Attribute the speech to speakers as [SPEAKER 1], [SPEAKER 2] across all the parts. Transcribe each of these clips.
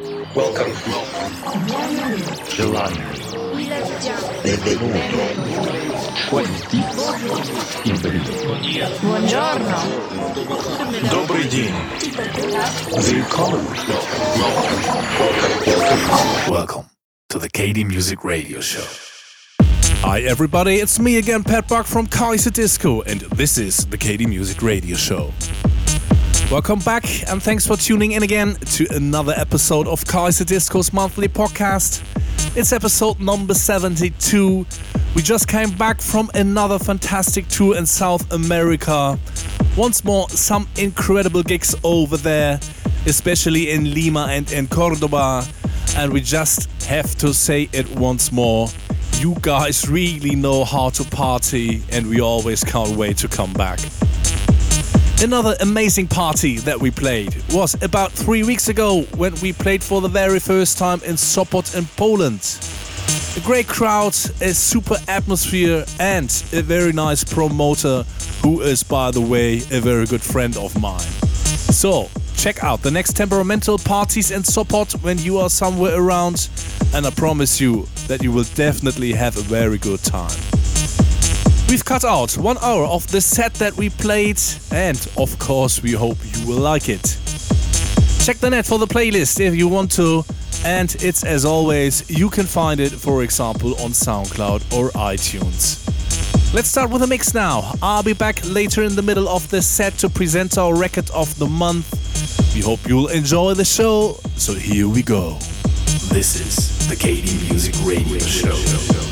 [SPEAKER 1] Welcome.
[SPEAKER 2] Gelano. Benvenuto. Входите.
[SPEAKER 3] Buongiorno.
[SPEAKER 4] Добрый день.
[SPEAKER 2] Welcome.
[SPEAKER 4] Welcome. Welcome to the KD Music Radio Show.
[SPEAKER 5] Hi everybody, it's me again, Pat Buck from Kaiserdisco, and this is the KD Music Radio Show. Welcome back, and thanks for tuning in again to another episode of Kaiserdisco's monthly podcast. It's episode number 72. We just came back from another fantastic tour in South America. Once more, some incredible gigs over there, especially in Lima and in Cordoba. And we just have to say it once more. You guys really know how to party, and we always can't wait to come back. Another amazing party that we played was about three weeks ago when we played for the very first time in Sopot in Poland. A great crowd, a super atmosphere, and a very nice promoter who is, by the way, a very good friend of mine. So, check out the next temperamental parties in Sopot when you are somewhere around, and I promise you that you will definitely have a very good time. We've cut out one hour of the set that we played, and of course, we hope you will like it. Check the net for the playlist if you want to, and it's as always, you can find it, for example, on SoundCloud or iTunes. Let's start with a mix now. I'll be back later in the middle of the set to present our record of the month. We hope you'll enjoy the show, so here we go.
[SPEAKER 4] This is the KD Music Radio Show.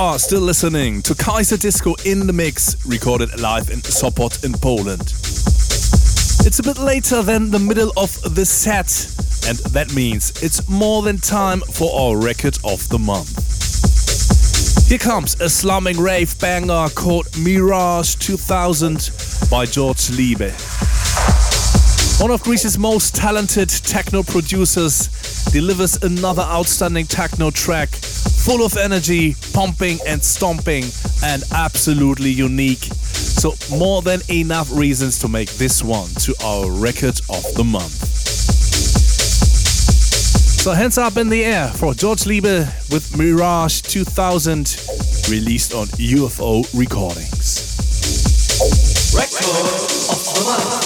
[SPEAKER 5] Still listening to Kaiserdisco in the Mix, recorded live in Sopot in Poland. It's a bit later than the middle of the set, and that means it's more than time for our record of the month. Here comes a slumming rave banger called Mirage 2000 by George Libe. One of Greece's most talented techno producers delivers another outstanding techno track full of energy, pumping and stomping, and absolutely unique. So, more than enough reasons to make this one to our record of the month. So, hands up in the air for George Libe with Mirage 2000, released on UFO Recordings.
[SPEAKER 1] Record of the month.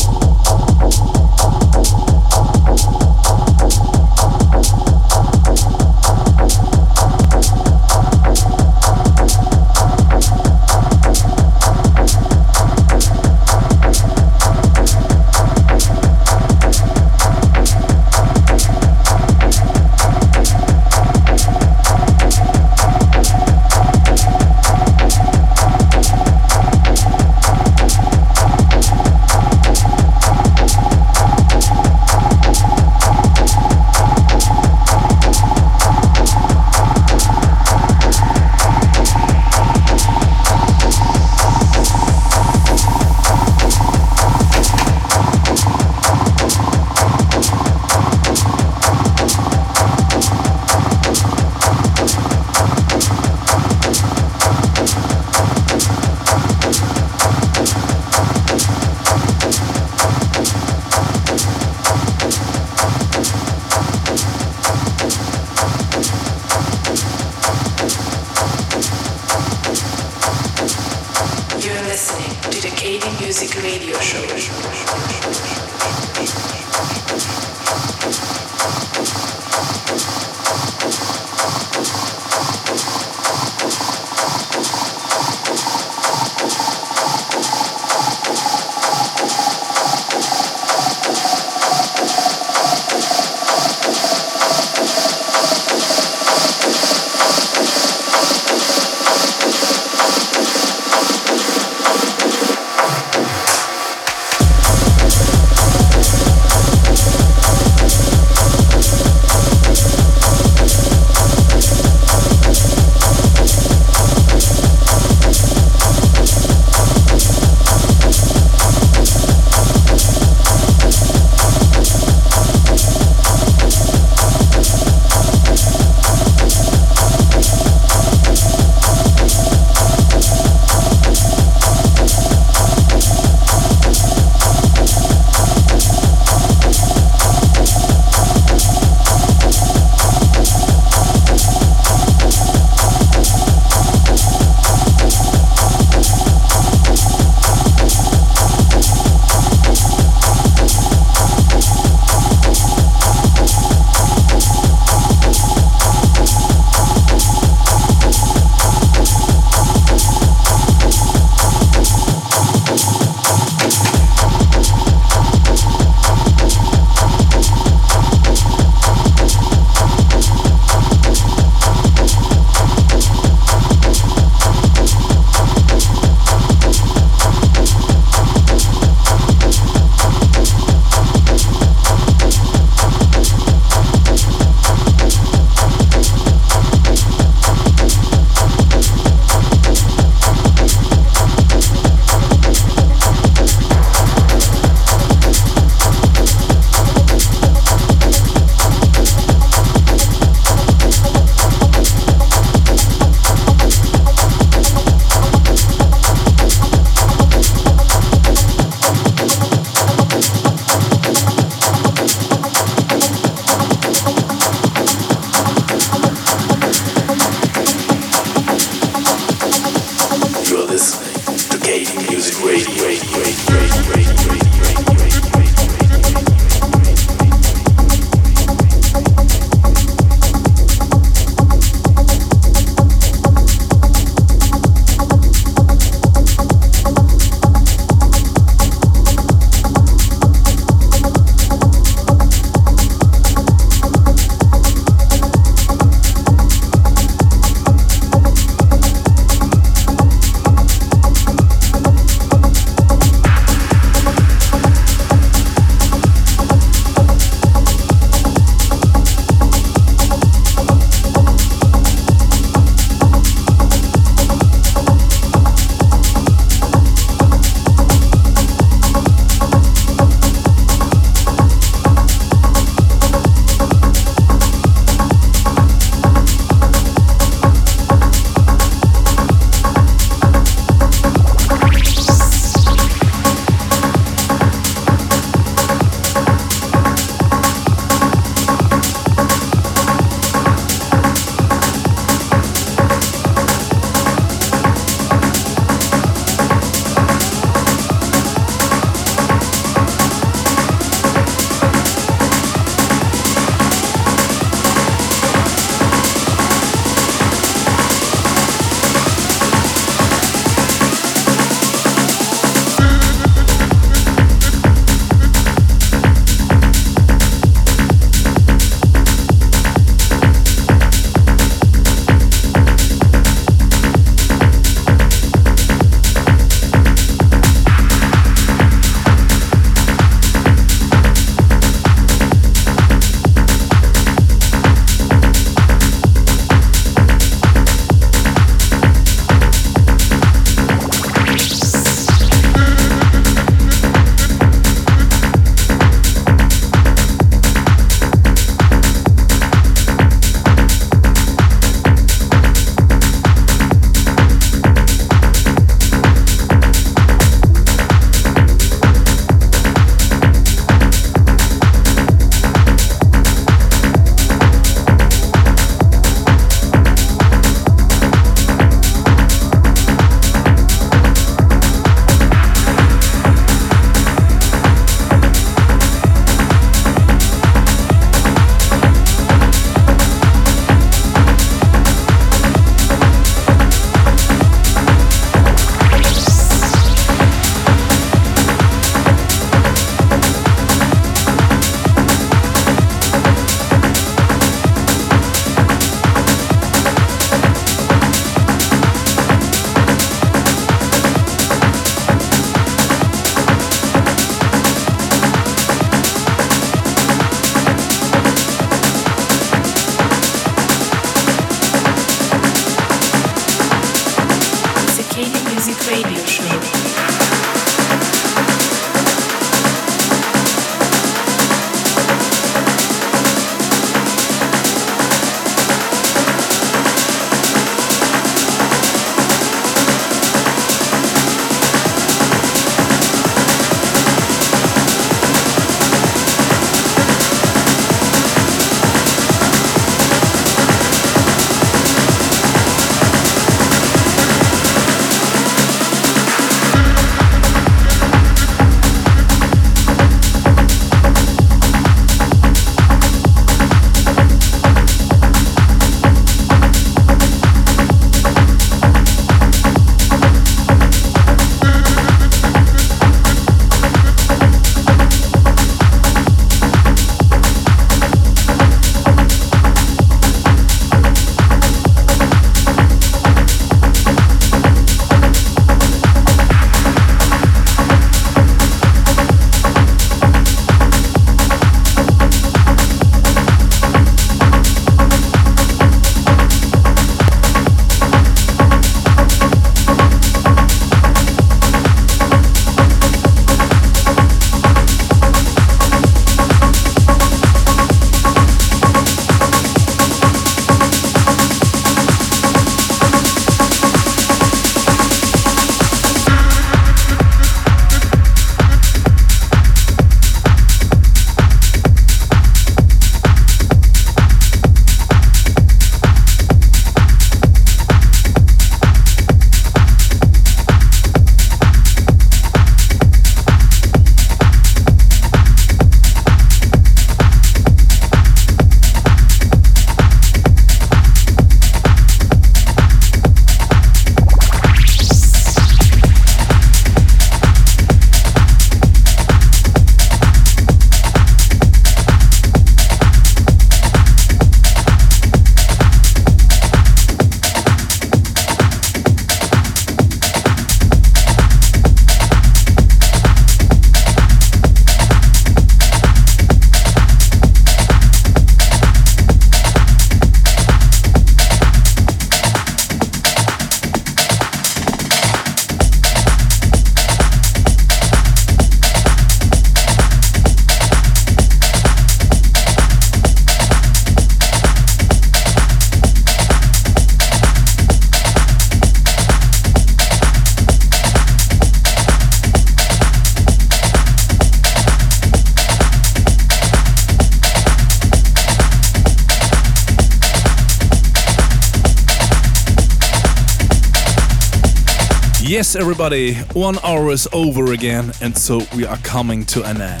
[SPEAKER 5] Yes, everybody, one hour is over again, and so we are coming to an end.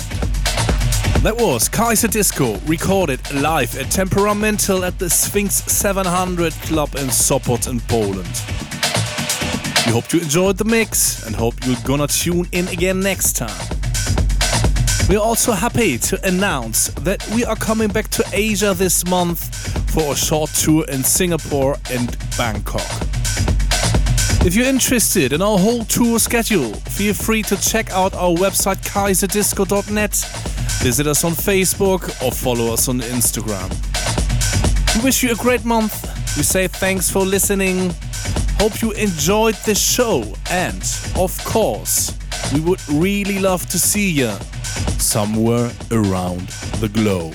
[SPEAKER 5] That was Kaiserdisco, recorded live at Temperamental at the Sfinks 700 Club in Sopot in Poland. We hope you enjoyed the mix and hope you're gonna tune in again next time. We're also happy to announce that we are coming back to Asia this month for a short tour in Singapore and Bangkok. If you're interested in our whole tour schedule, feel free to check out our website kaiserdisco.net, visit us on Facebook, or follow us on Instagram. We wish you a great month. We say thanks for listening. Hope you enjoyed the show, and of course, we would really love to see you somewhere around the globe.